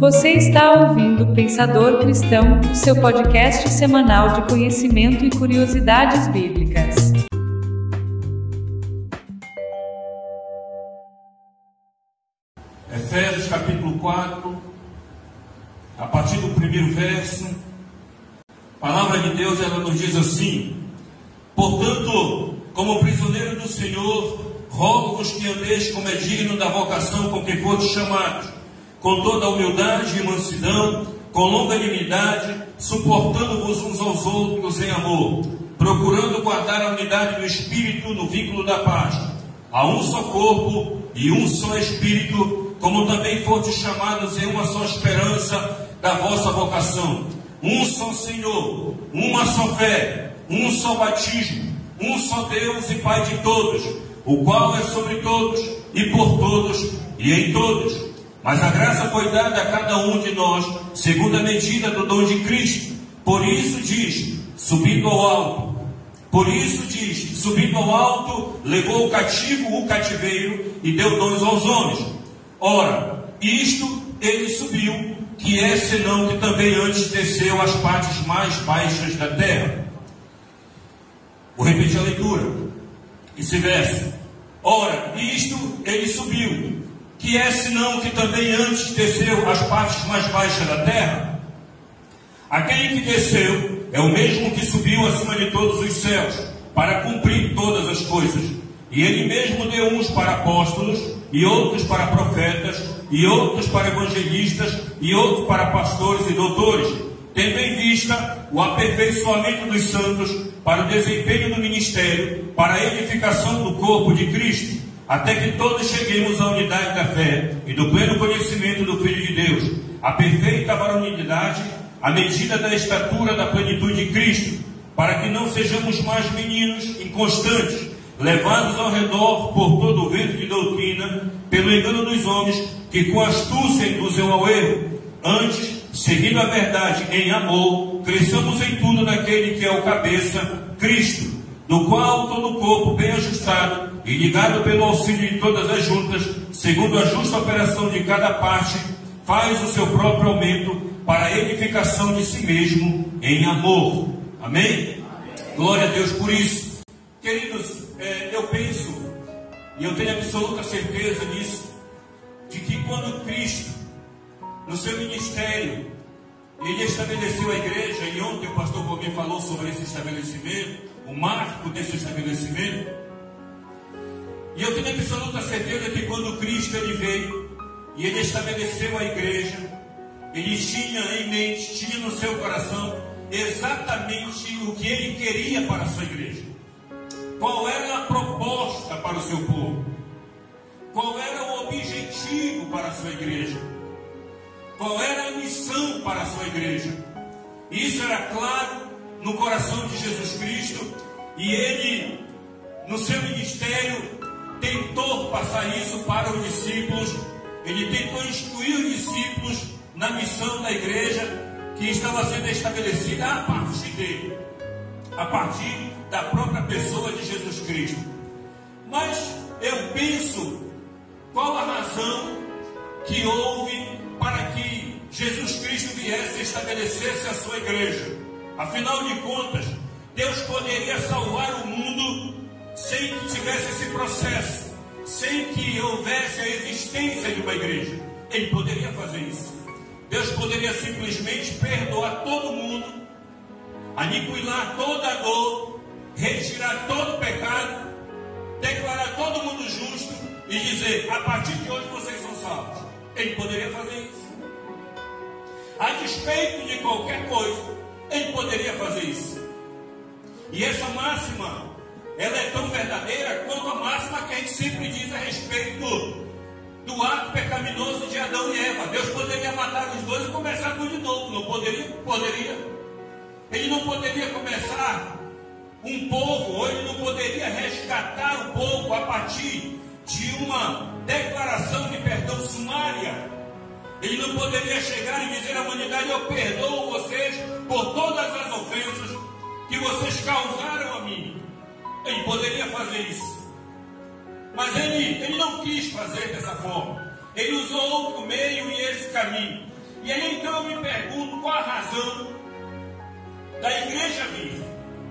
Você está ouvindo Pensador Cristão, o seu podcast semanal de conhecimento e curiosidades bíblicas. Efésios capítulo 4, a partir do primeiro verso, a palavra de Deus ela nos diz assim: Portanto, como prisioneiro do Senhor, rogo-vos que andeis como é digno da vocação com que fostes chamados, com toda humildade e mansidão, com longanimidade, suportando-vos uns aos outros em amor, procurando guardar a unidade do Espírito no vínculo da paz. Há um só corpo e um só Espírito, como também fostes chamados em uma só esperança da vossa vocação. Um só Senhor, uma só fé, um só batismo, um só Deus e Pai de todos, o qual é sobre todos e por todos e em todos. Mas a graça foi dada a cada um de nós, segundo a medida do dom de Cristo. Por isso diz, subindo ao alto. Por isso diz, subindo ao alto, levou o cativo o cativeiro e deu dons aos homens. Ora, isto ele subiu, que é senão que também antes desceu às partes mais baixas da terra. Vou repetir a leitura. Esse verso. Ora, isto ele subiu, que é senão que também antes desceu às partes mais baixas da terra? Aquele que desceu é o mesmo que subiu acima de todos os céus, para cumprir todas as coisas. E ele mesmo deu uns para apóstolos, e outros para profetas, e outros para evangelistas, e outros para pastores e doutores, tendo em vista o aperfeiçoamento dos santos para o desempenho do ministério, para a edificação do corpo de Cristo, até que todos cheguemos à unidade da fé e do pleno conhecimento do Filho de Deus, a perfeita varonilidade, à medida da estatura da plenitude de Cristo, para que não sejamos mais meninos inconstantes, levados ao redor por todo o vento de doutrina, pelo engano dos homens, que com astúcia induzem ao erro. Antes, seguindo a verdade em amor, cresçamos em tudo naquele que é o cabeça, Cristo, do qual todo o corpo bem ajustado e ligado pelo auxílio de todas as juntas, segundo a justa operação de cada parte, faz o seu próprio aumento para a edificação de si mesmo em amor. Amém? Amém. Glória a Deus por isso. Queridos, é, eu penso, e eu tenho absoluta certeza disso, de que quando Cristo, no seu ministério, ele estabeleceu a igreja, e ontem o pastor Valmir falou sobre esse estabelecimento, o marco desse estabelecimento. E eu tenho absoluta certeza que quando Cristo ele veio e ele estabeleceu a igreja, ele tinha em mente, tinha no seu coração exatamente o que ele queria para a sua igreja. Qual era a proposta para o seu povo? Qual era o objetivo para a sua igreja? Qual era a missão para a sua igreja? Isso era claro no coração de Jesus Cristo e ele, no seu ministério, tentou passar isso para os discípulos. Ele tentou instruir os discípulos na missão da igreja que estava sendo estabelecida a partir dele, a partir da própria pessoa de Jesus Cristo. Mas eu penso qual a razão que houve para que Jesus Cristo viesse e estabelecesse a sua igreja. Afinal de contas, Deus poderia salvar o mundo sem que tivesse esse processo, sem que houvesse a existência de uma igreja. Ele poderia fazer isso. Deus poderia simplesmente perdoar todo mundo, aniquilar toda a dor, retirar todo o pecado, declarar todo mundo justo e dizer: a partir de hoje vocês são salvos. Ele poderia fazer isso. A despeito de qualquer coisa, ele poderia fazer isso. E essa máxima, ela é tão verdadeira quanto a máxima que a gente sempre diz a respeito do ato pecaminoso de Adão e Eva. Deus poderia matar os dois e começar tudo de novo. Não poderia? Poderia. Ele não poderia começar um povo, ou ele não poderia resgatar o povo a partir de uma declaração de perdão sumária. Ele não poderia chegar e dizer à humanidade: Eu perdoo vocês por todas as ofensas que vocês causaram a mim. Ele poderia fazer isso. Mas ele, ele não quis fazer dessa forma. Ele usou outro meio e esse caminho. E aí então eu me pergunto qual a razão da igreja vir,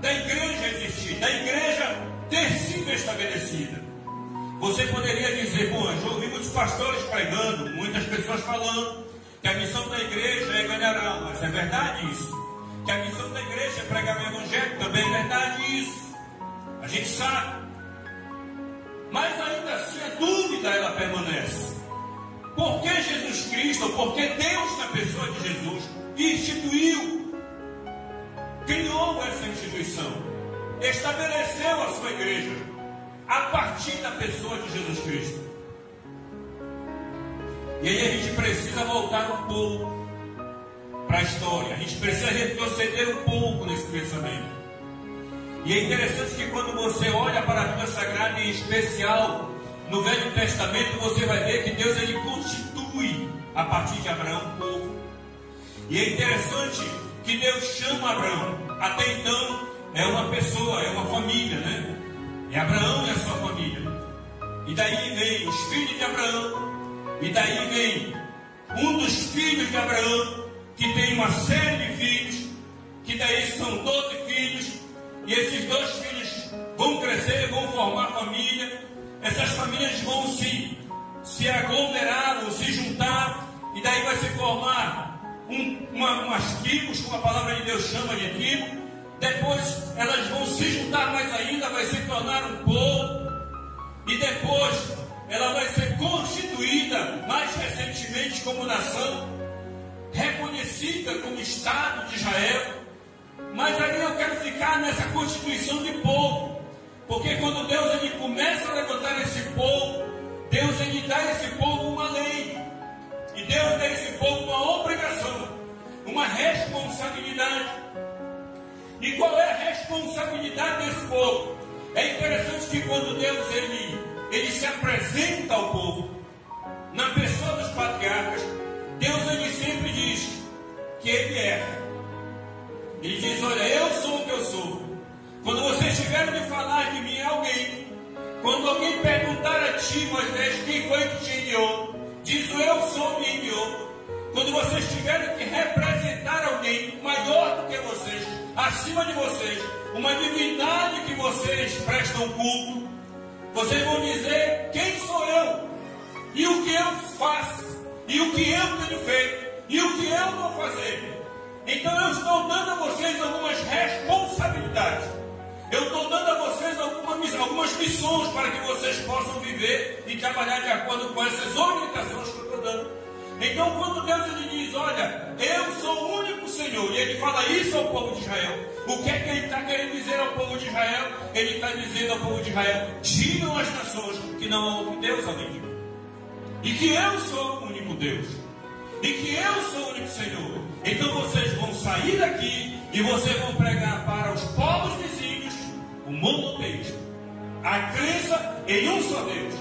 da igreja existir, da igreja ter sido estabelecida. Você poderia dizer, bom, eu já ouvi muitos pastores pregando, muitas pessoas falando que a missão da igreja é ganhar almas. É verdade isso. Que a missão da igreja é pregar o evangelho, também é verdade isso. A gente sabe. Mas ainda assim a dúvida ela permanece. Por que Jesus Cristo, por que Deus na pessoa de Jesus instituiu, criou essa instituição, estabeleceu a sua igreja a partir da pessoa de Jesus Cristo? E aí a gente precisa voltar um pouco para a história, a gente precisa retroceder um pouco nesse pensamento. E é interessante que quando você olha para a Bíblia Sagrada, em especial no Velho Testamento, você vai ver que Deus ele constitui a partir de Abraão um povo. E é interessante que Deus chama Abraão. Até então é uma pessoa, é uma família, né? É Abraão e a sua família. E daí vem os filhos de Abraão. E daí vem um dos filhos de Abraão, que tem uma série de filhos, que daí são doze filhos e esses dois filhos vão crescer, vão formar família, essas famílias vão se, se aglomerar, vão se juntar, e daí vai se formar um, uma, umas tribos, como a palavra de Deus chama de tribo. Depois elas vão se juntar mais ainda, vai se tornar um povo, e depois ela vai ser constituída mais recentemente como nação, reconhecida como Estado de Israel. Mas aí eu quero ficar nessa constituição de povo. Porque quando Deus ele começa a levantar esse povo, Deus ele dá a esse povo uma lei. E Deus dá a esse povo uma obrigação, uma responsabilidade. E qual é a responsabilidade desse povo? É interessante que quando Deus ele, ele se apresenta ao povo, na pessoa dos patriarcas, Deus ele sempre diz que ele é ele diz: Olha, eu sou o que eu sou. Quando vocês tiverem de falar de mim a alguém, quando alguém perguntar a ti, Moisés, quem foi que te enviou, diz eu sou me enviou. Quando vocês tiverem que representar alguém maior do que vocês, acima de vocês, uma divindade que vocês prestam culto, vocês vão dizer quem sou eu, e o que eu faço, e o que eu tenho feito, e o que eu vou fazer. Então eu estou dando a vocês algumas responsabilidades. Eu estou dando a vocês algumas, algumas missões para que vocês possam viver e trabalhar de acordo com essas orientações que eu estou dando. Então, quando Deus ele diz, olha, eu sou o único Senhor, e ele fala isso ao povo de Israel, o que é que ele está querendo dizer ao povo de Israel? Ele está dizendo ao povo de Israel: digam as nações que não outro Deus além de mim, e que eu sou o único Deus, e que eu sou o único Senhor. Então vocês vão sair daqui e vocês vão pregar para os povos vizinhos o monoteísmo, a crença em um só Deus.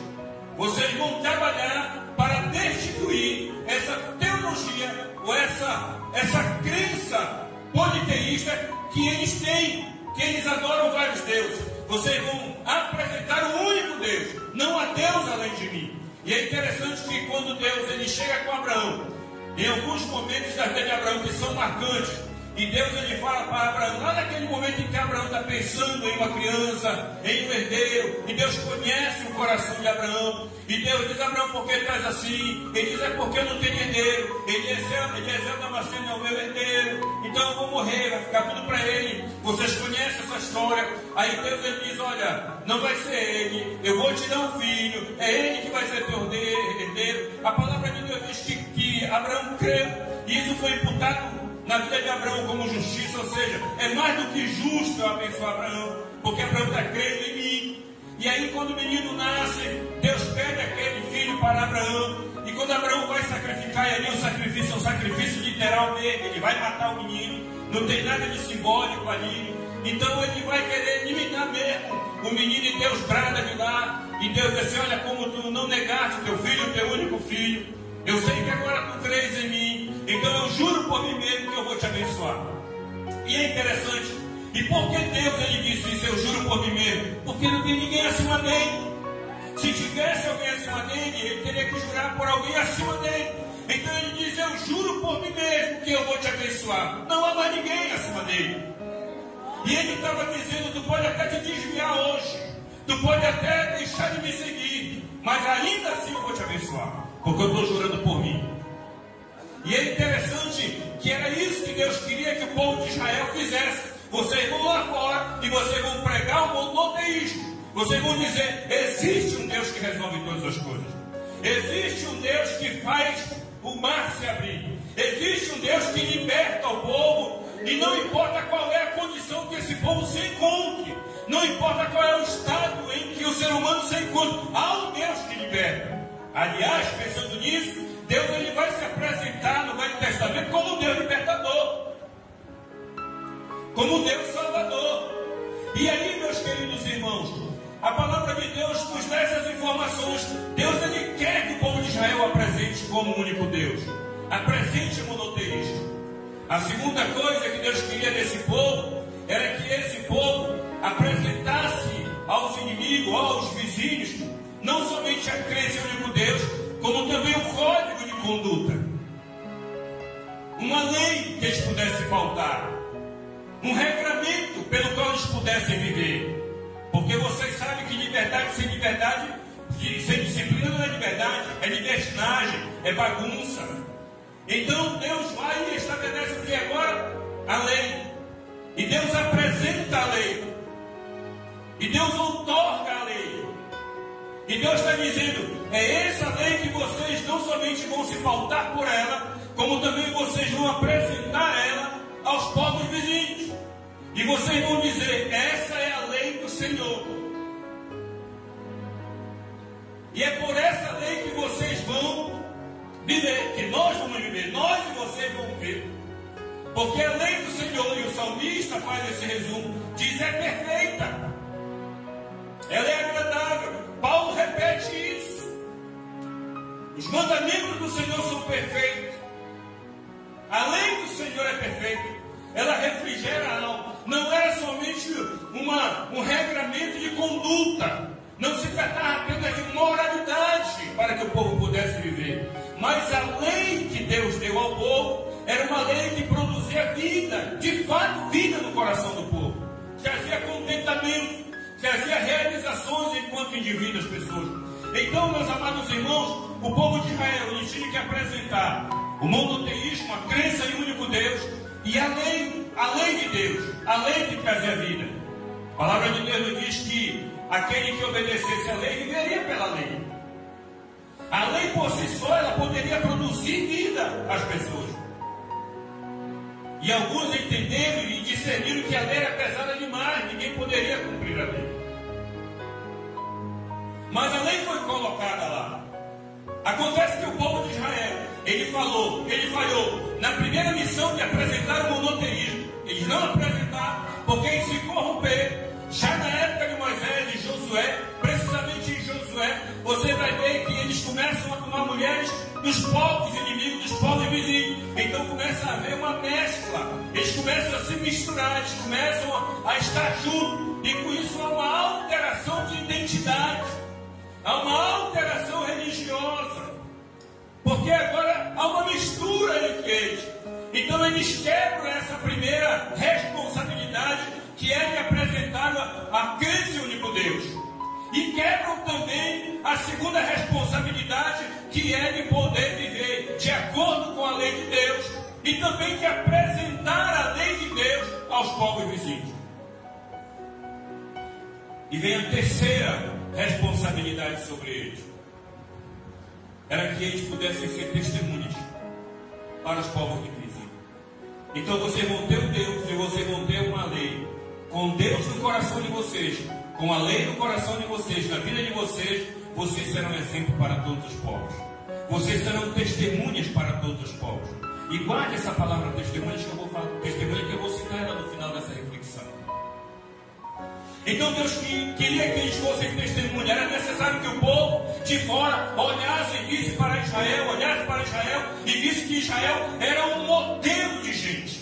Vocês vão trabalhar para destituir essa teologia ou essa, essa crença politeísta que eles têm, que eles adoram vários deuses. Vocês vão apresentar o único Deus, não há Deus além de mim. E é interessante que quando Deus ele chega com Abraão em alguns momentos da vida de Abraão que são marcantes. E Deus ele fala para Abraão, lá naquele momento em que Abraão está pensando em uma criança, em um herdeiro, e Deus conhece o coração de Abraão, e Deus diz, Abraão, por que estás assim? Ele diz, é porque eu não tenho herdeiro, Eliezer, Eliezer Damasceno é o meu herdeiro, então eu vou morrer, vai ficar tudo para ele. Vocês conhecem essa história? Aí Deus ele diz, olha, não vai ser ele, eu vou te dar um filho, é ele que vai ser teu herdeiro. A palavra de Deus diz que, que Abraão creu, e isso foi imputado na vida de Abraão como justiça, ou seja, é mais do que justo eu abençoar Abraão, porque Abraão está crendo em mim. E aí, quando o menino nasce, Deus pede aquele filho para Abraão. E quando Abraão vai sacrificar, e ali o sacrifício é um sacrifício literal dele, ele vai matar o menino, não tem nada de simbólico ali. Então ele vai querer limitar mesmo o menino e Deus brada de lá. E Deus diz assim: Olha, como tu não negaste teu filho, teu único filho, eu sei que agora tu crês em mim, então eu juro por mim mesmo que eu vou te abençoar. E é interessante, e por que Deus ele disse isso, eu juro por mim mesmo? Porque não tem ninguém acima dele. Se tivesse alguém acima dele, ele teria que jurar por alguém acima dele. Então ele diz, eu juro por mim que eu vou te abençoar. Não há mais ninguém acima dele. E ele estava dizendo: Tu pode até te desviar hoje, tu pode até deixar de me seguir, mas ainda assim eu vou te abençoar, porque eu estou jurando por mim. E é interessante que era isso que Deus queria que o povo de Israel fizesse. Vocês vão lá fora e vocês vão pregar o monoteísmo. Vocês vão dizer: existe um Deus que resolve todas as coisas. Existe um Deus que faz o mar se abrir. Existe um Deus que liberta o povo. E não importa qual é a condição que esse povo se encontre. Não importa qual é o estado em que o ser humano se encontra. Há um Deus que liberta. Aliás, pensando nisso, Deus ele vai se apresentar Deus ele quer que o povo de Israel apresente como único Deus, apresente o monoteísmo. A segunda coisa que Deus queria desse povo era que esse povo apresentasse aos inimigos, aos vizinhos, não somente a crença em único Deus, como também o código de conduta. Uma lei que eles pudessem pautar. Um regramento pelo qual eles pudessem viver. Porque vocês sabem que liberdade sem liberdade, sem disciplina não é liberdade, é libertinagem, é bagunça. Então Deus vai e estabelece aqui agora a lei. E Deus apresenta a lei. E Deus outorga a lei. E Deus está dizendo: é essa lei que vocês não somente vão se pautar por ela, como também vocês vão apresentar ela aos povos vizinhos. E vocês vão dizer: essa é a lei do Senhor. E é por essa lei que vocês vão viver, que nós vamos viver, nós e vocês vão ver. Porque a lei do Senhor, e o salmista faz esse resumo, diz é perfeita. Ela é agradável. Paulo repete isso. Os mandamentos do Senhor são perfeitos. A lei do Senhor é perfeita. Ela refrigera a alma. Não era somente uma, um regramento de conduta. Não se tratava apenas de moralidade para que o povo pudesse viver. Mas a lei que Deus deu ao povo era uma lei que produzia vida, de fato, vida no coração do povo. Trazia contentamento, trazia realizações enquanto indivíduos, pessoas. Então, meus amados irmãos, o povo de Israel ele tinha que apresentar o monoteísmo, a crença em um único Deus e a lei, a lei de Deus, a lei que trazia vida. A palavra de Deus diz que aquele que obedecesse a lei viveria pela lei. A lei por si só ela poderia produzir vida às pessoas. E alguns entenderam e discerniram que a lei era pesada demais, ninguém poderia cumprir a lei. Mas a lei foi colocada lá. Acontece que o povo de Israel, ele falou, ele falhou na primeira missão de apresentar o monoteísmo. Eles não apresentaram, porque eles se corromperam. Josué, precisamente em Josué, você vai ver que eles começam a tomar mulheres dos povos inimigos, dos povos vizinhos. Então começa a haver uma mescla. Eles começam a se misturar, eles começam a estar juntos. E com isso há uma alteração de identidade. Há uma alteração religiosa. Porque agora há uma mistura entre eles. Então eles quebram essa primeira responsabilidade que é de apresentar a em único Deus. E quebram também a segunda responsabilidade, que é de poder viver de acordo com a lei de Deus e também de apresentar a lei de Deus aos povos vizinhos. E vem a terceira responsabilidade sobre eles: era que eles pudessem ser testemunhas para os povos vizinhos. Então vocês vão ter um Deus e vocês vão ter uma lei com Deus no coração de vocês, com a lei no coração de vocês, na vida de vocês, vocês serão exemplo para todos os povos. Vocês serão testemunhas para todos os povos. E guarde essa palavra testemunhas que eu vou falar, testemunha que eu vou citar ela no final dessa reflexão. Então Deus queria que eles fossem testemunhas. Era necessário que o povo de fora olhasse e visse para Israel, olhasse para Israel e visse que Israel era um modelo de gente.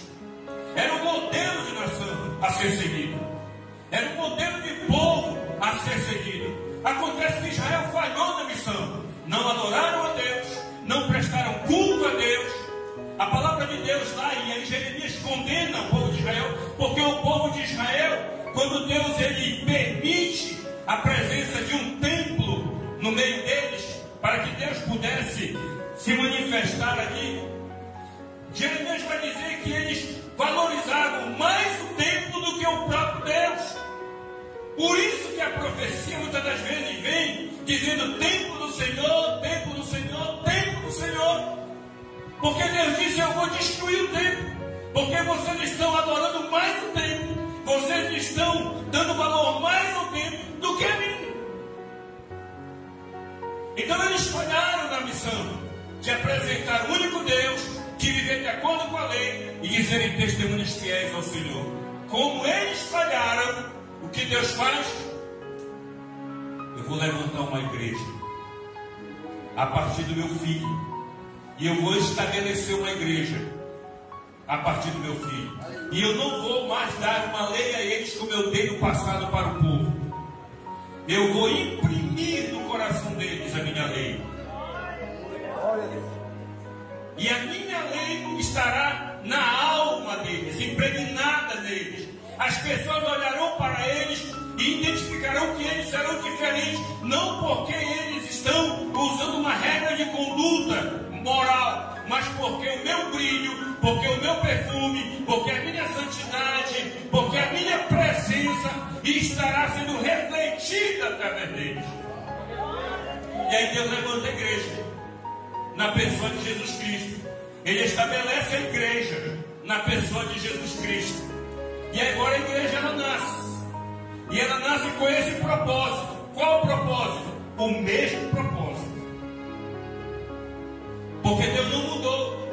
Era um modelo de nação a ser seguido. Era um modelo de povo a ser seguido. Acontece que Israel falhou na missão. Não adoraram a Deus, não prestaram culto a Deus, A palavra de Deus lá em Jeremias condena o povo de Israel, porque o povo de Israel, quando Deus ele permite a presença de um templo no meio deles, para que Deus pudesse se manifestar ali, Jeremias vai dizer que eles valorizavam mais o templo do que o próprio Deus. Por isso que a profecia muitas das vezes vem dizendo templo do Senhor, templo do Senhor, templo do Senhor. Porque Deus disse: Eu vou destruir o templo. Porque vocês estão adorando mais o templo. Vocês estão dando valor mais ao templo do que a mim. Então eles falharam serem testemunhas fiéis ao Senhor. Como eles falharam, o que Deus faz? Eu vou levantar uma igreja a partir do meu filho. E eu vou estabelecer uma igreja a partir do meu filho. E eu não vou mais dar uma lei a eles como eu dei no passado para o povo. Eu vou imprimir no coração deles a minha lei. E a minha lei estará na alma deles, impregnada neles. As pessoas olharão para eles e identificarão que eles serão diferentes, não porque eles estão usando uma regra de conduta moral, mas porque o meu brilho, porque o meu perfume, porque a minha santidade, porque a minha presença estará sendo refletida através deles. E aí Deus levanta a igreja na pessoa de Jesus Cristo. Ele estabelece a igreja na pessoa de Jesus Cristo. E agora a igreja ela nasce. E ela nasce com esse propósito. Qual o propósito? O mesmo propósito. Porque Deus não mudou.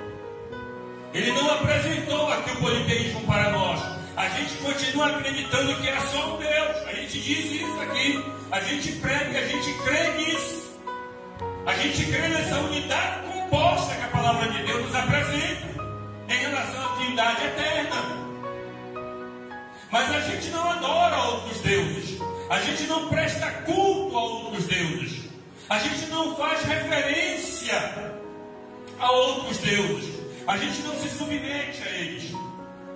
Ele não apresentou aqui o politeísmo para nós. A gente continua acreditando que é só um Deus. A gente diz isso aqui. A gente prega, a gente crê nisso. A gente crê nessa unidade composta que a palavra de Deus nos apresenta em relação à Trindade eterna. Mas a gente não adora outros deuses. A gente não presta culto a outros deuses. A gente não faz referência a outros deuses. A gente não se submete a eles.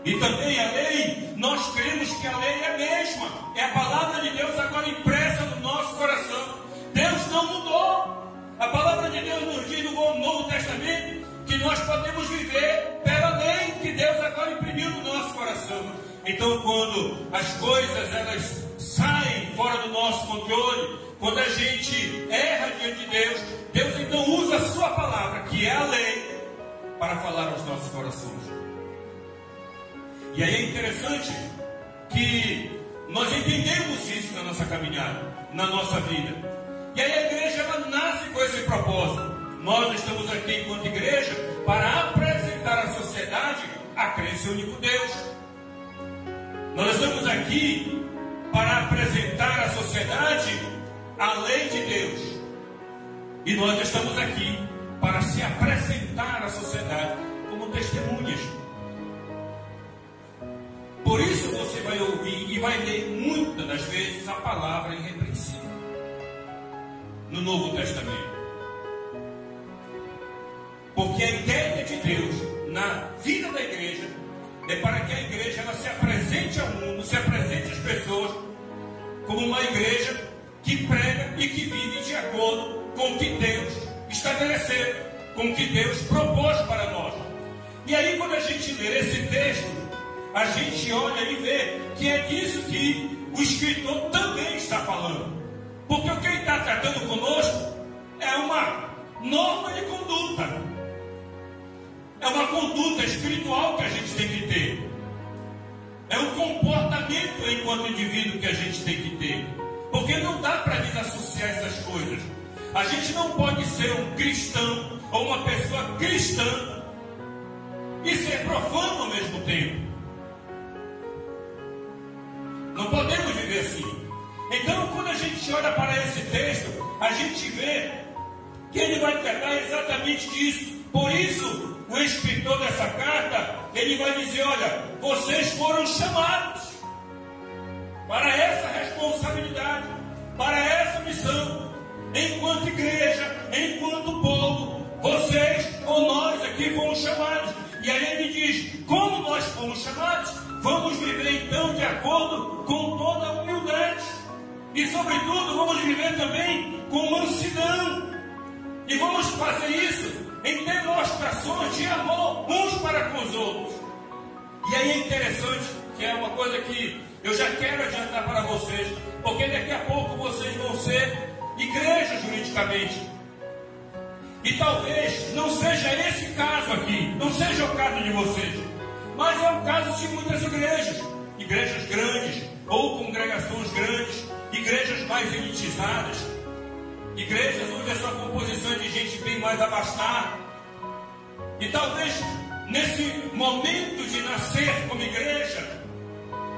E também a lei, nós cremos que a lei é a mesma. É a palavra de Deus agora impressa no nosso coração. Deus não mudou. A palavra de Deus nos diz no Novo Testamento que nós podemos viver pela lei que Deus agora imprimiu no nosso coração. Então, quando as coisas elas saem fora do nosso controle, quando a gente erra diante de Deus, Deus então usa a sua palavra, que é a lei, para falar aos nossos corações. E aí é interessante que nós entendemos isso na nossa caminhada, na nossa vida. E aí a igreja ela nasce com esse propósito. Nós estamos aqui enquanto igreja para apresentar à sociedade a crença único Deus. Nós estamos aqui para apresentar à sociedade a lei de Deus. E nós estamos aqui para se apresentar à sociedade como testemunhas. Por isso você vai ouvir e vai ler muitas das vezes a palavra irrepreensível no Novo Testamento. Porque a ideia de Deus na vida da igreja é para que a igreja ela se apresente ao mundo, se apresente às pessoas como uma igreja que prega e que vive de acordo com o que Deus estabeleceu, com o que Deus propôs para nós. E aí, quando a gente lê esse texto, a gente olha e vê que é disso que o escritor também está falando. Porque o que ele está tratando conosco é uma norma de conduta. É uma conduta espiritual que a gente tem que ter. É um comportamento enquanto indivíduo que a gente tem que ter. Porque não dá para desassociar essas coisas. A gente não pode ser um cristão ou uma pessoa cristã e ser profano ao mesmo tempo. Não podemos viver assim. Gente olha para esse texto, a gente vê que ele vai tratar exatamente disso. Por isso, o escritor dessa carta, ele vai dizer: olha, vocês foram chamados para essa responsabilidade, para essa missão, enquanto igreja, enquanto povo, vocês ou nós aqui fomos chamados. chamados, vamos viver então de acordo com toda a humildade. E, sobretudo, vamos viver também com mansidão. E vamos fazer isso em demonstrações de amor uns para com os outros. E aí é interessante, que é uma coisa que eu já quero adiantar para vocês, porque daqui a pouco vocês vão ser igreja juridicamente. E talvez não seja esse caso aqui, não seja o caso de vocês, mas é o caso de muitas igrejas, igrejas grandes ou congregações grandes, igrejas mais elitizadas, igrejas onde a sua composição é de gente bem mais abastada. E talvez nesse momento de nascer como igreja,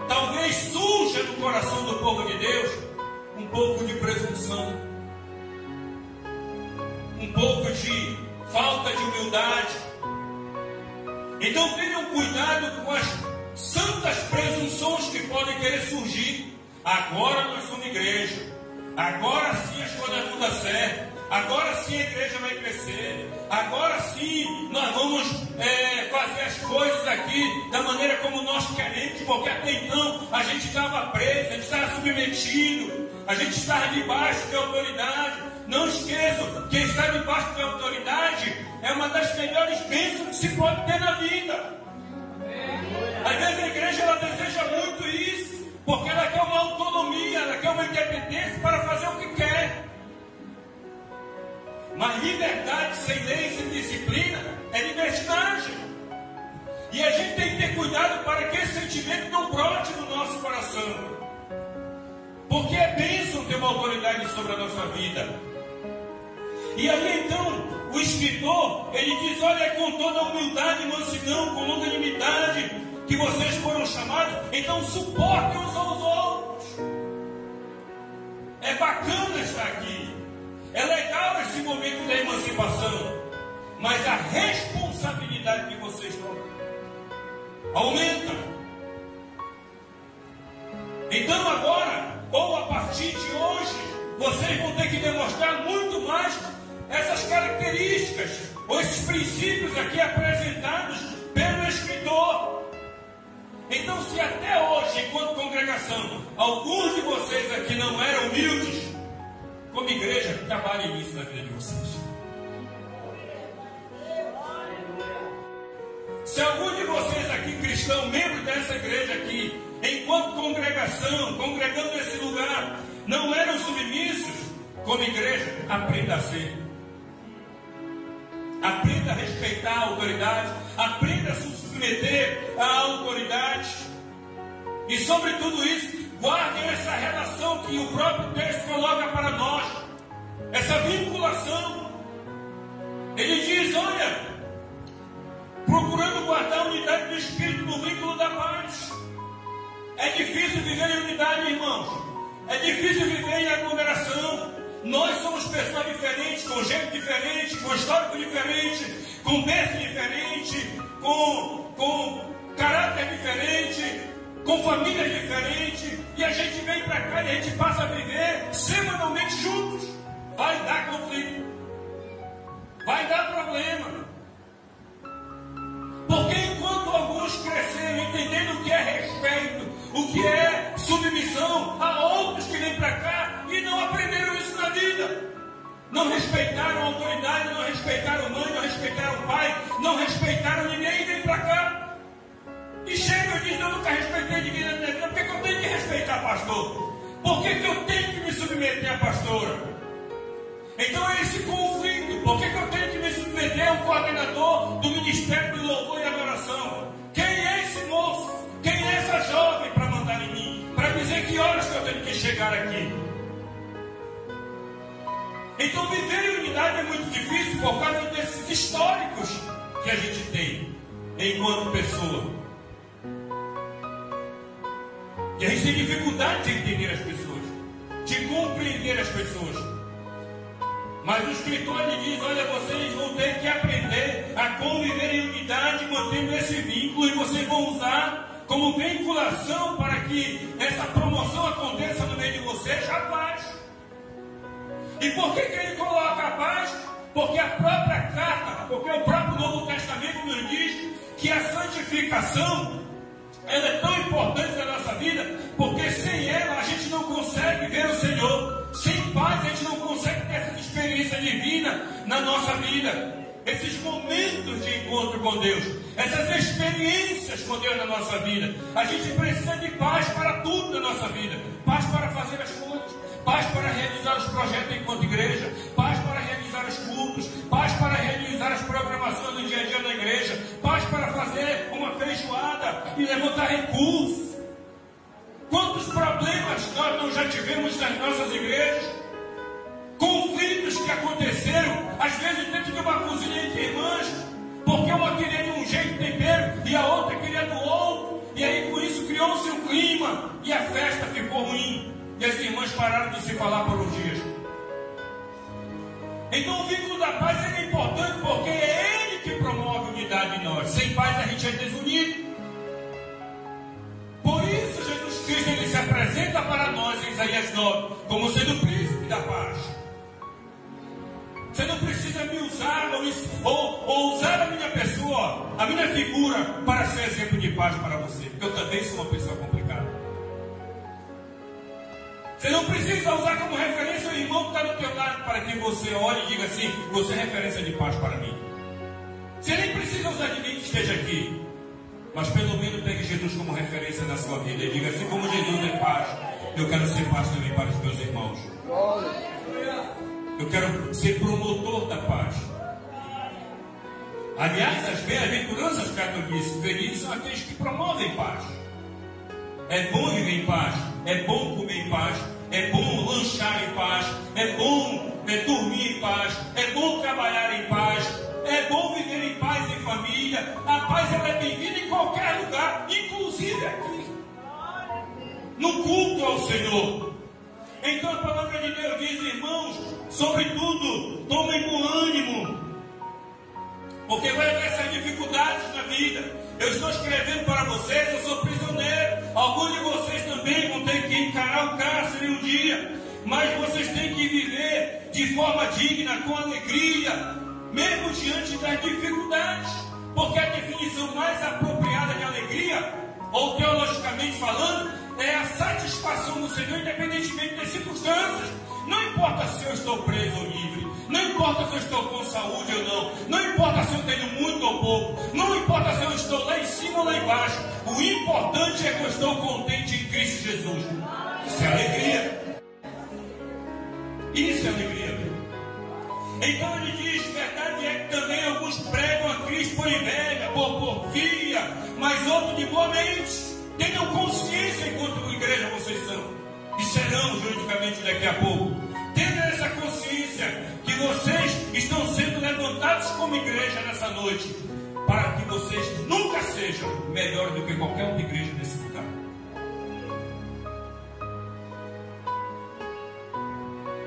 talvez surja no coração do povo de Deus um pouco de presunção um pouco de falta de humildade. Então tenham cuidado com as santas presunções que podem querer surgir. Agora nós somos igreja. Agora sim as coisas vão dar certo. Agora sim a igreja vai crescer. Agora sim nós vamos é, fazer as coisas aqui da maneira como nós queremos, porque até então a gente estava preso, a gente estava submetido, a gente estava debaixo de autoridade. Não esqueçam que estar debaixo de autoridade é uma das melhores bênçãos que se pode ter na vida. Às vezes a igreja ela deseja muito isso, porque ela quer uma autonomia, ela quer uma independência para fazer o que quer. Mas liberdade sem lei, sem disciplina, é libertinagem. E a gente tem que ter cuidado para que esse sentimento não brote no nosso coração. Porque é bênção ter uma autoridade sobre a nossa vida. E aí então, o escritor, ele diz: Olha, com toda humildade mansidão, com longanimidade, que vocês foram chamados, então suportem uns aos outros. É bacana estar aqui. É legal esse momento da emancipação. Mas a responsabilidade que vocês tomam aumenta. Então agora, ou a partir de hoje, vocês vão ter que demonstrar muito mais essas características, ou esses princípios aqui apresentados enquanto congregação, alguns de vocês aqui não eram humildes, como igreja, trabalhem nisso na vida de vocês. Se algum de vocês aqui, cristão, membro dessa igreja aqui, enquanto congregação, congregando nesse lugar, não eram submissos, como igreja, aprenda a ser. Aprenda a respeitar a autoridade. Aprenda a se submeter à autoridade. E sobre tudo isso, guarde essa relação que o próprio texto coloca para nós. Essa vinculação. Ele diz: olha, procurando guardar a unidade do Espírito no vínculo da paz. É difícil viver em unidade, irmãos. É difícil viver em aglomeração. Nós somos pessoas diferentes, com jeito diferente, com histórico diferente, com berço diferente, com, com caráter diferente, com família diferente, e a gente vem para cá e a gente passa a viver semanalmente juntos. Vai dar conflito, vai dar problema. Porque enquanto alguns cresceram entendendo o que é respeito, o que é submissão, há outros que vêm para cá e não aprenderam isso na vida. Não respeitaram a autoridade, não respeitaram mãe, não respeitaram pai, não respeitaram ninguém e vêm para cá. E chega e diz, eu nunca respeitei ninguém na minha vida, por que eu tenho que respeitar pastor? Por que, que eu tenho que me submeter à pastora? Então é esse conflito. Por que, que eu tenho que me submeter ao coordenador do Ministério do Louvor e Adoração? Quem é esse moço? Quem é essa jovem para mandar em mim? Para dizer que horas que eu tenho que chegar aqui? Então viver em unidade é muito difícil por causa desses históricos que a gente tem enquanto pessoa. E a gente tem dificuldade de entender as pessoas, de compreender as pessoas. Mas o escritor ele diz: olha, vocês vão ter que aprender a conviver em unidade, mantendo esse vínculo, e vocês vão usar como vinculação para que essa promoção aconteça no meio de vocês a paz. E por que, que ele coloca a paz? Porque a própria carta, porque o próprio Novo Testamento nos diz que a santificação ela é tão importante na nossa vida, porque sem ela a gente não consegue ver o Senhor. Sem paz a gente não consegue ter essa experiência divina na nossa vida. Esses momentos de encontro com Deus, essas experiências com Deus na nossa vida. A gente precisa de paz para tudo na nossa vida. Paz para fazer as coisas, paz para realizar os projetos enquanto igreja, paz para realizar os cultos, paz para realizar as programações do dia a dia na igreja, paz para fazer uma feijoada e levantar recursos. Quantos problemas nós não já tivemos nas nossas igrejas? Conflitos que aconteceram, às vezes dentro de uma cozinha entre irmãs, porque uma queria de um jeito tempero e a outra queria do outro, e aí com isso criou-se um clima e a festa ficou ruim, e as irmãs pararam de se falar por uns dias. Então o vínculo da paz é importante porque é ele que promove unidade em nós. Sem paz a gente é desunido. Por isso Jesus Cristo ele se apresenta para nós em Isaías 9 como sendo o príncipe da paz. Você não precisa me usar ou, ou, usar a minha pessoa, a minha figura, para ser exemplo de paz para você, eu também sou uma pessoa complicada. Você não precisa usar como referência o irmão que está do teu lado para que você olhe e diga assim: você é referência de paz para mim. Você nem precisa usar de mim que esteja aqui, mas pelo menos pegue Jesus como referência na sua vida e diga assim: como Jesus é paz, eu quero ser paz também para os meus irmãos. Eu quero ser promotor da paz. Aliás, as bem-aventuranças eu disse, felizes são aqueles que promovem paz. É bom viver em paz, é bom comer em paz, é bom lanchar em paz, é bom é, dormir em paz, é bom trabalhar em paz, é bom viver em paz em família. A paz ela é bem-vinda em qualquer lugar, inclusive aqui. No culto ao Senhor. Então a palavra de Deus diz, irmãos, sobretudo, tomem com ânimo, porque vai haver essas dificuldades na vida. Eu estou escrevendo para vocês, eu sou prisioneiro. Alguns de vocês também vão ter que encarar o cárcere um dia, mas vocês têm que viver de forma digna, com alegria, mesmo diante das dificuldades, porque a definição mais apropriada de alegria, ou teologicamente falando, é a satisfação do Senhor, independentemente das circunstâncias. Não importa se eu estou preso ou livre, não importa se eu estou com saúde ou não, não importa se eu tenho muito ou pouco, não importa se eu estou lá em cima ou lá embaixo. O importante é que eu estou contente em Cristo Jesus. Isso é alegria. Isso é alegria. Então ele diz: verdade é que também alguns pregam a Cristo por inveja, por porfia, mas outros de boa mente. Tenham consciência enquanto igreja vocês são. E serão juridicamente daqui a pouco. Tenham essa consciência vocês estão sendo levantados como igreja nessa noite. Para que vocês nunca sejam melhores do que qualquer outra igreja nesse lugar.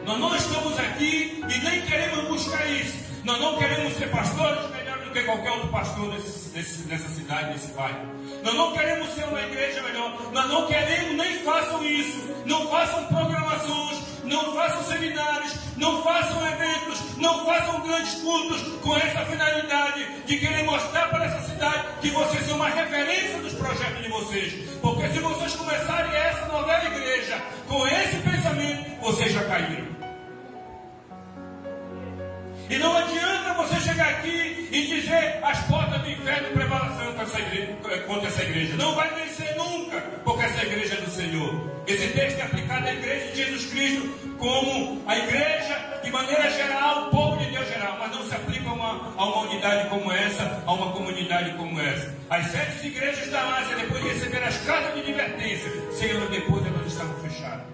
Nós não estamos aqui e nem queremos buscar isso. Nós não queremos ser pastores melhores do que qualquer outro pastor nesse, nesse, nessa cidade, nesse bairro. Nós não queremos ser uma igreja melhor. Nós não queremos, nem façam isso. Não façam programações, não façam seminários, não façam eventos, não façam grandes cultos com essa finalidade de querer mostrar para essa cidade que vocês são uma referência dos projetos de vocês. Porque se vocês começarem essa novela igreja com esse pensamento, vocês já caíram. E não adianta você chegar aqui e dizer as portas do inferno prevalecerão igreja, contra essa igreja. Não vai vencer nunca, porque essa igreja é do Senhor. Esse texto é aplicado à igreja de Jesus Cristo como a igreja, de maneira geral, o povo de Deus geral, mas não se aplica a uma, a uma unidade como essa, a uma comunidade como essa. As sete igrejas da Ásia, depois de receber as cartas de advertência, seis anos depois elas estavam fechadas.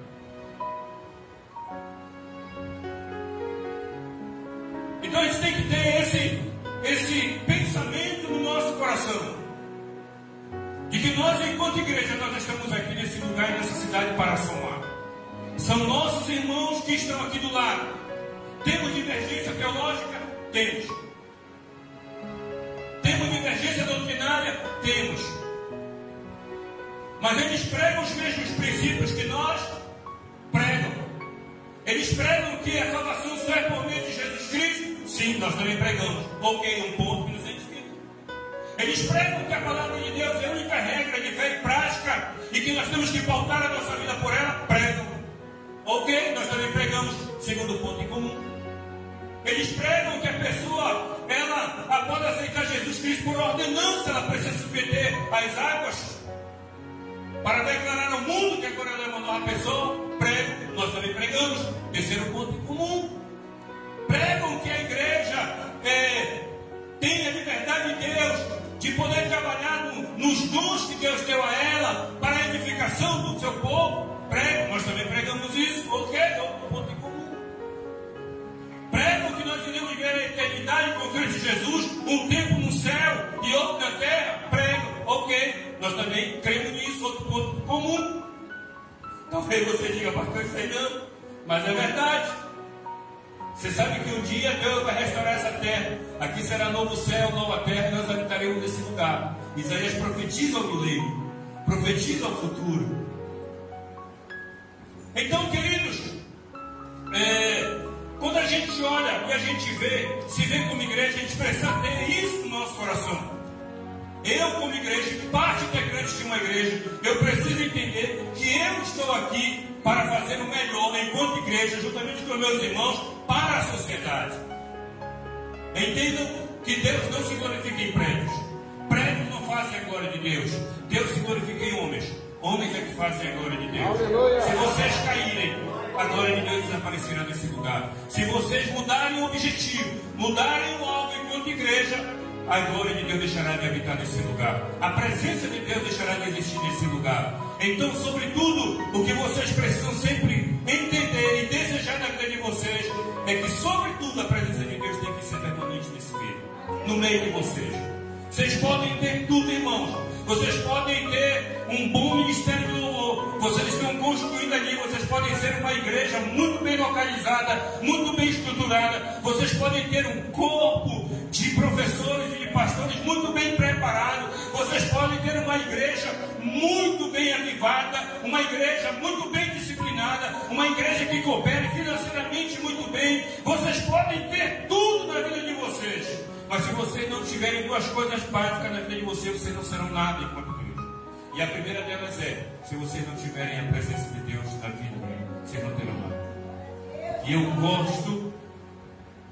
Então a gente tem que ter esse, esse pensamento no nosso coração. De que nós, enquanto igreja, nós estamos aqui nesse lugar, nessa cidade para somar. São nossos irmãos que estão aqui do lado. Temos divergência teológica? Temos. Temos divergência doutrinária? Temos. Mas eles pregam os mesmos princípios que nós pregam. Eles pregam que a salvação só é por meio de Jesus Cristo. Sim, nós também pregamos. Ok, um ponto que nos identifica. Eles pregam que a palavra de Deus é a única regra de fé e prática e que nós temos que pautar a nossa vida por ela. Pregam. Ok, nós também pregamos, segundo ponto em comum. Eles pregam que a pessoa, ela, após aceitar Jesus Cristo por ordenança, ela precisa submeter às águas para declarar ao mundo que agora ela é uma nova pessoa. Pregam, nós também pregamos. Terceiro ponto em comum. Pregam que a igreja é, tem a liberdade de Deus de poder trabalhar no, nos dons que Deus deu a ela para a edificação do seu povo. Prego, nós também pregamos isso, ok? É outro ponto em comum. Prego que nós iremos viver a eternidade com Cristo Jesus, um tempo no céu e outro na terra. Prego, ok? Nós também cremos nisso, outro ponto comum. Talvez você diga, pastor, isso aí não, mas é verdade. Você sabe que um dia Deus vai restaurar essa terra. Aqui será novo céu, nova terra, e nós habitaremos nesse lugar. Isaías profetiza o milênio, profetiza o futuro. Então, queridos, é, quando a gente olha e a gente vê, se vê como igreja, a gente precisa ter isso no nosso coração. Eu, como igreja, parte integrante de uma igreja, eu preciso entender que eu estou aqui para fazer o melhor enquanto igreja, juntamente com meus irmãos, para a sociedade. Entendam que Deus não se glorifica em prédios. Prédios não fazem a glória de Deus. Deus se glorifica em homens. Homens é que fazem a glória de Deus. Aleluia. Se vocês caírem, a glória de Deus desaparecerá nesse lugar. Se vocês mudarem o objetivo, mudarem o alvo enquanto igreja, a glória de Deus deixará de habitar nesse lugar. A presença de Deus deixará de existir nesse lugar. Então, sobretudo, o que vocês precisam sempre entender e desejar na vida de vocês é que, sobretudo, a presença de Deus tem que ser permanente nesse meio, no meio de vocês. Vocês podem ter tudo, irmãos. Vocês podem ter um bom ministério de louvor. Vocês estão construindo ali. Vocês podem ser uma igreja muito bem localizada, muito bem estruturada. Vocês podem ter um corpo professores e de pastores muito bem preparados. Vocês podem ter uma igreja muito bem avivada, uma igreja muito bem disciplinada, uma igreja que coopere financeiramente muito bem. Vocês podem ter tudo na vida de vocês. Mas se vocês não tiverem duas coisas básicas na vida de vocês, vocês não serão nada enquanto igreja. E a primeira delas é: se vocês não tiverem a presença de Deus na vida, vocês não terão nada. E eu gosto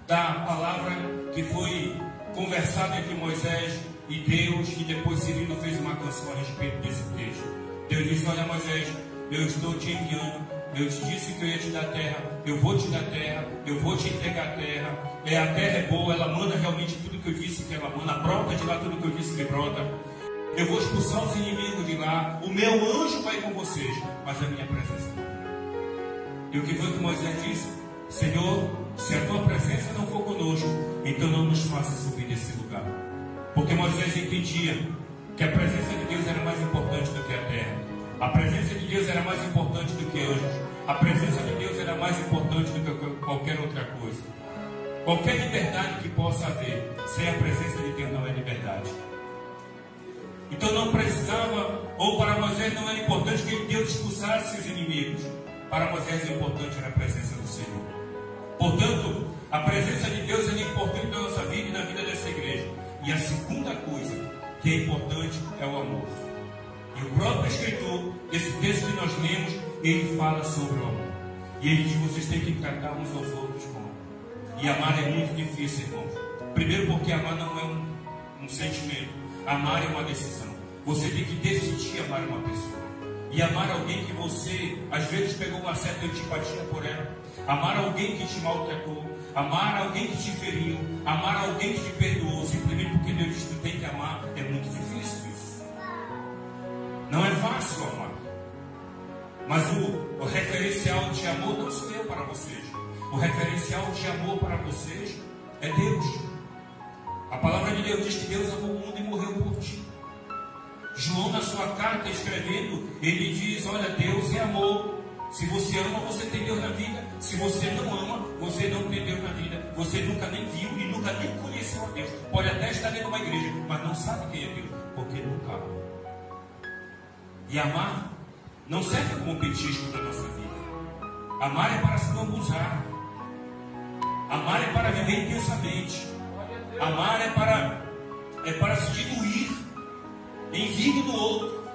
da palavra que foi conversada entre Moisés e Deus, e depois Cirilo fez uma canção a respeito desse texto. Deus disse: Olha, Moisés, eu estou te enviando. Eu te disse que eu ia te dar terra. Eu vou te dar terra. Eu vou te entregar a terra. É, a terra é boa. Ela manda realmente tudo que eu disse que ela manda. Brota de lá tudo que eu disse que brota. Eu vou expulsar os inimigos de lá. O meu anjo vai com vocês. Mas a minha presença. E o que foi que Moisés disse? Senhor, se a tua presença não for conosco, então não nos faça subir desse lugar. Porque Moisés entendia que a presença de Deus era mais importante do que a terra. A presença de Deus era mais importante do que anjos. A presença de Deus era mais importante do que qualquer outra coisa. Qualquer liberdade que possa haver, sem a presença de Deus não é liberdade. Então não precisava, ou para Moisés não era importante que Deus expulsasse os inimigos. Para Moisés o importante era a presença do Senhor. Portanto, a presença de Deus é importante na nossa vida e na vida dessa igreja. E a segunda coisa que é importante é o amor. E o próprio escritor, esse texto que nós lemos, ele fala sobre o amor. E ele diz: vocês têm que tratar uns aos outros com amor. E amar é muito difícil, irmãos. Primeiro, porque amar não é um, um sentimento, amar é uma decisão. Você tem que decidir amar uma pessoa. E amar alguém que você, às vezes, pegou uma certa antipatia por ela amar alguém que te maltratou, amar alguém que te feriu, amar alguém que te perdoou, simplesmente porque Deus que tem que amar, é muito difícil isso. Não é fácil amar. Mas o, o referencial de amor não sou eu para vocês. O referencial de amor para vocês é Deus. A palavra de Deus diz que Deus amou o mundo e morreu por ti. João, na sua carta, escrevendo, ele diz: Olha, Deus é amor. Se você ama, você tem Deus na vida. Se você não ama, você não tem Deus na vida. Você nunca nem viu e nunca nem conheceu a Deus. Pode até estar dentro de uma igreja, mas não sabe quem é Deus, porque nunca ama. E amar não serve como petisco da nossa vida. Amar é para se lambuzar. Amar é para viver intensamente. Amar é para é para se diluir em vida do outro.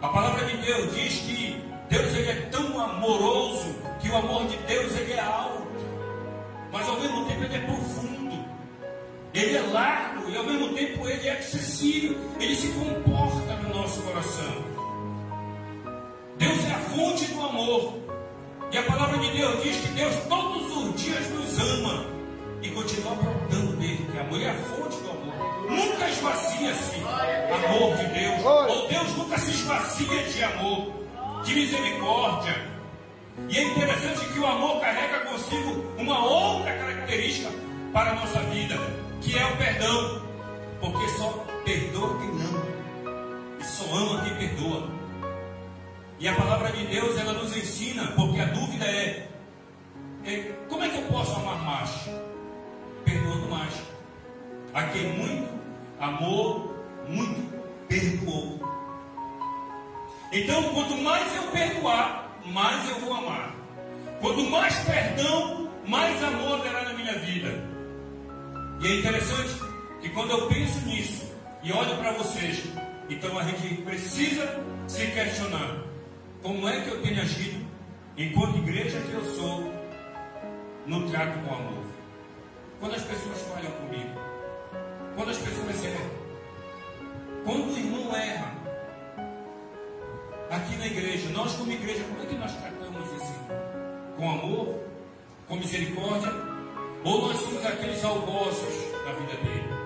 A palavra de Deus diz que Deus ele é tão amoroso que o amor de Deus ele é alto, mas ao mesmo tempo ele é profundo. Ele é largo e ao mesmo tempo ele é acessível. Ele se comporta no nosso coração. Deus é a fonte do amor. E a palavra de Deus diz que Deus todos os dias nos ama e continua brotando dele, que amor é a fonte do amor. Nunca esvazia-se amor de Deus, ou Deus nunca se esvazia de amor, de misericórdia. E é interessante que o amor carrega consigo uma outra característica para a nossa vida, que é o perdão, porque só perdoa quem ama, e só ama quem perdoa. E a palavra de Deus ela nos ensina, porque a dúvida é, é como é que eu posso amar mais? Perdoando mais. A quem muito amou, muito perdoou. Então, quanto mais eu perdoar, mais eu vou amar. Quanto mais perdão, mais amor haverá na minha vida. E é interessante que quando eu penso nisso e olho para vocês, então a gente precisa se questionar. Como é que eu tenho agido, enquanto igreja que eu sou, no trato com amor? Quando as pessoas falham comigo, quando as pessoas erram, quando o irmão erra, aqui na igreja, nós como igreja, como é que nós tratamos isso? Com amor? Com misericórdia? Ou nós somos aqueles algozes da vida dele?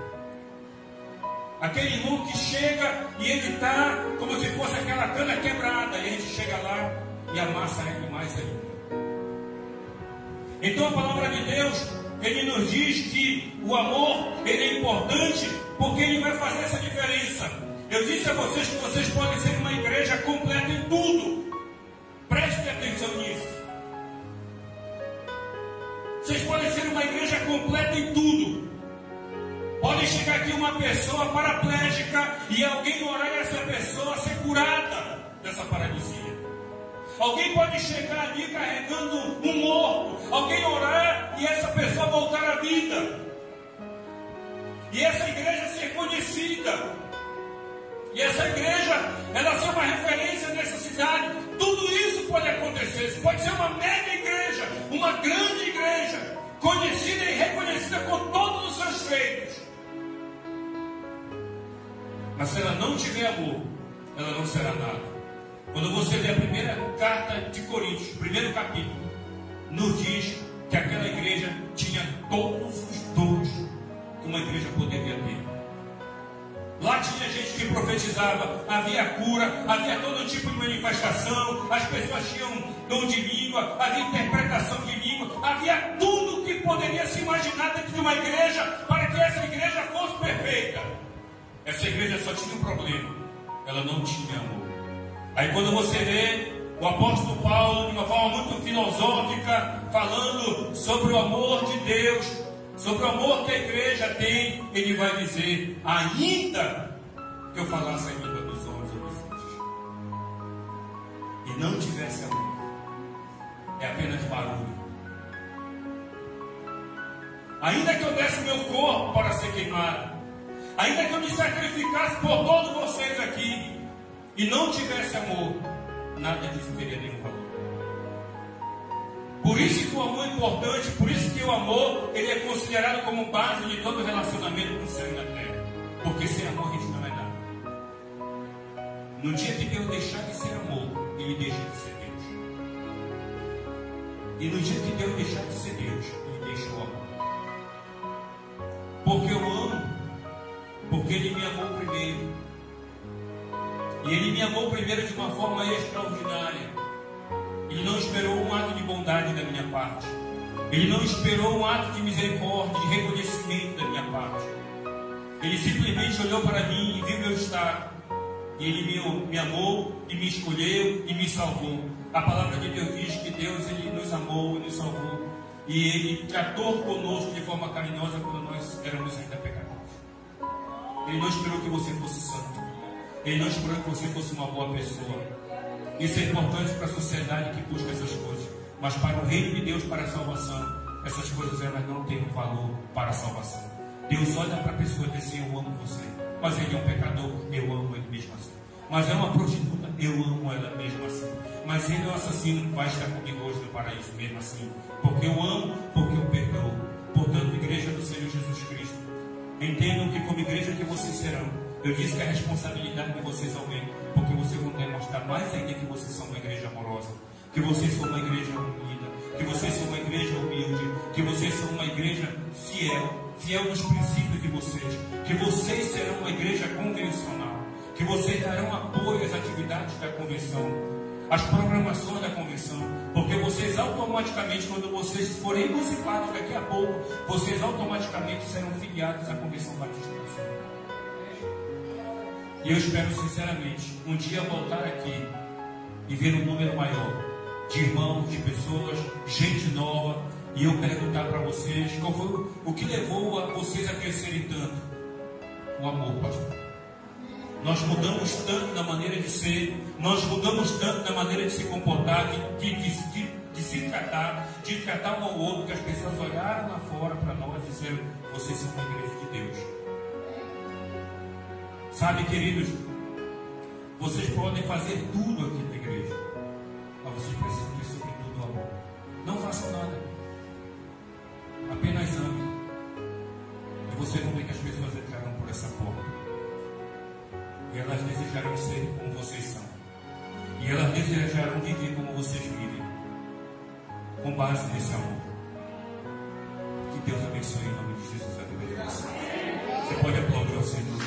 Aquele irmão que chega e ele está como se fosse aquela cana quebrada, e a gente chega lá e amassa ele mais ainda. Então a palavra de Deus, ele nos diz que o amor ele é importante porque ele vai fazer essa diferença. Eu disse a vocês que vocês podem ser uma igreja completa em tudo. Preste atenção nisso. Vocês podem ser uma igreja completa em tudo. Pode chegar aqui uma pessoa paraplégica e alguém orar e essa pessoa ser curada dessa paralisia. Alguém pode chegar ali carregando um morto, alguém orar e essa pessoa voltar à vida. E essa igreja ser conhecida. E essa igreja, ela ser uma referência nessa cidade. Tudo isso pode acontecer. pode ser uma mega igreja, uma grande igreja, conhecida e reconhecida com todos os seus feitos. Mas se ela não tiver amor, ela não será nada. Quando você lê a primeira carta de Coríntios, primeiro capítulo, nos diz que aquela igreja tinha todos que profetizava, havia cura, havia todo tipo de manifestação, as pessoas tinham dom de língua, havia interpretação de língua, havia tudo que poderia se imaginar dentro de uma igreja para que essa igreja fosse perfeita. Essa igreja só tinha um problema: ela não tinha amor. Aí quando você vê o apóstolo Paulo, de uma forma muito filosófica, falando sobre o amor de Deus, sobre o amor que a igreja tem, ele vai dizer: ainda que eu falasse a língua dos homens ou dos anjos, e não tivesse amor, é apenas barulho. Ainda que eu desse meu corpo para ser queimado, Ainda que eu me sacrificasse por todos vocês aqui e não tivesse amor, nada disso teria nenhum valor. Por isso que o amor é importante, por isso que o amor ele é considerado como base de todo relacionamento com o céu e na terra. Porque sem amor a gente. No dia que Deus deixar de ser amor, ele deixa de ser Deus. E no dia que Deus deixar de ser Deus, ele deixa o amor. Porque eu amo porque Ele me amou primeiro. E Ele me amou primeiro de uma forma extraordinária. Ele não esperou um ato de bondade da minha parte. Ele não esperou um ato de misericórdia, de reconhecimento da minha parte. Ele simplesmente olhou para mim e viu meu estado. E ele me, me, amou e me escolheu e me salvou. A palavra de Deus diz que Deus ele nos amou e nos salvou. E ele tratou conosco de forma carinhosa quando nós éramos ainda pecadores. Ele não esperou que você fosse santo. Ele não esperou que você fosse uma boa pessoa. Isso é importante para a sociedade que busca essas coisas. Mas para o reino de Deus, para a salvação, essas coisas elas não têm valor para a salvação. Deus olha para a pessoa e diz assim: Eu amo você. Mas ele é um pecador, eu amo ele mesmo assim. Mas é uma prostituta, eu amo ela mesmo assim. Mas ele é um assassino, vai estar comigo hoje no paraíso mesmo assim. Porque eu amo, porque eu perdoo. Portanto, igreja do Senhor Jesus Cristo, entendam que como igreja que vocês serão. Eu disse que a responsabilidade de vocês aumenta, porque vocês vão demonstrar mais ainda que vocês são uma igreja amorosa, que vocês são uma igreja unida, que vocês são uma igreja humilde, que vocês são uma igreja fiel, fiel nos princípios de vocês, que vocês serão uma igreja convencional, que vocês darão apoio às atividades da convenção, às programações da convenção, porque vocês automaticamente, quando vocês forem emancipados daqui a pouco, vocês automaticamente serão filiados à Convenção Batista. E eu espero sinceramente um dia voltar aqui e ver um número maior de irmãos, de pessoas, gente nova, e eu perguntar para vocês qual foi o que levou a vocês a crescerem tanto. O amor, pastor. Nós mudamos tanto na maneira de ser, nós mudamos tanto na maneira de se comportar, de, de, de, de se tratar, de tratar um ao outro, que as pessoas olharam lá fora para nós e disseram: vocês são uma igreja de Deus. Sabe, queridos, vocês podem fazer tudo aqui na igreja, mas vocês precisam ter sobretudo amor. Não façam nada, apenas amem. E você não vê que as pessoas entrarão por essa porta. E elas desejarão ser como vocês são. E elas desejarão viver como vocês vivem. Com base nesse amor. Que Deus abençoe em nome de Jesus a vida de vocês. Você pode aplaudir ao Senhor.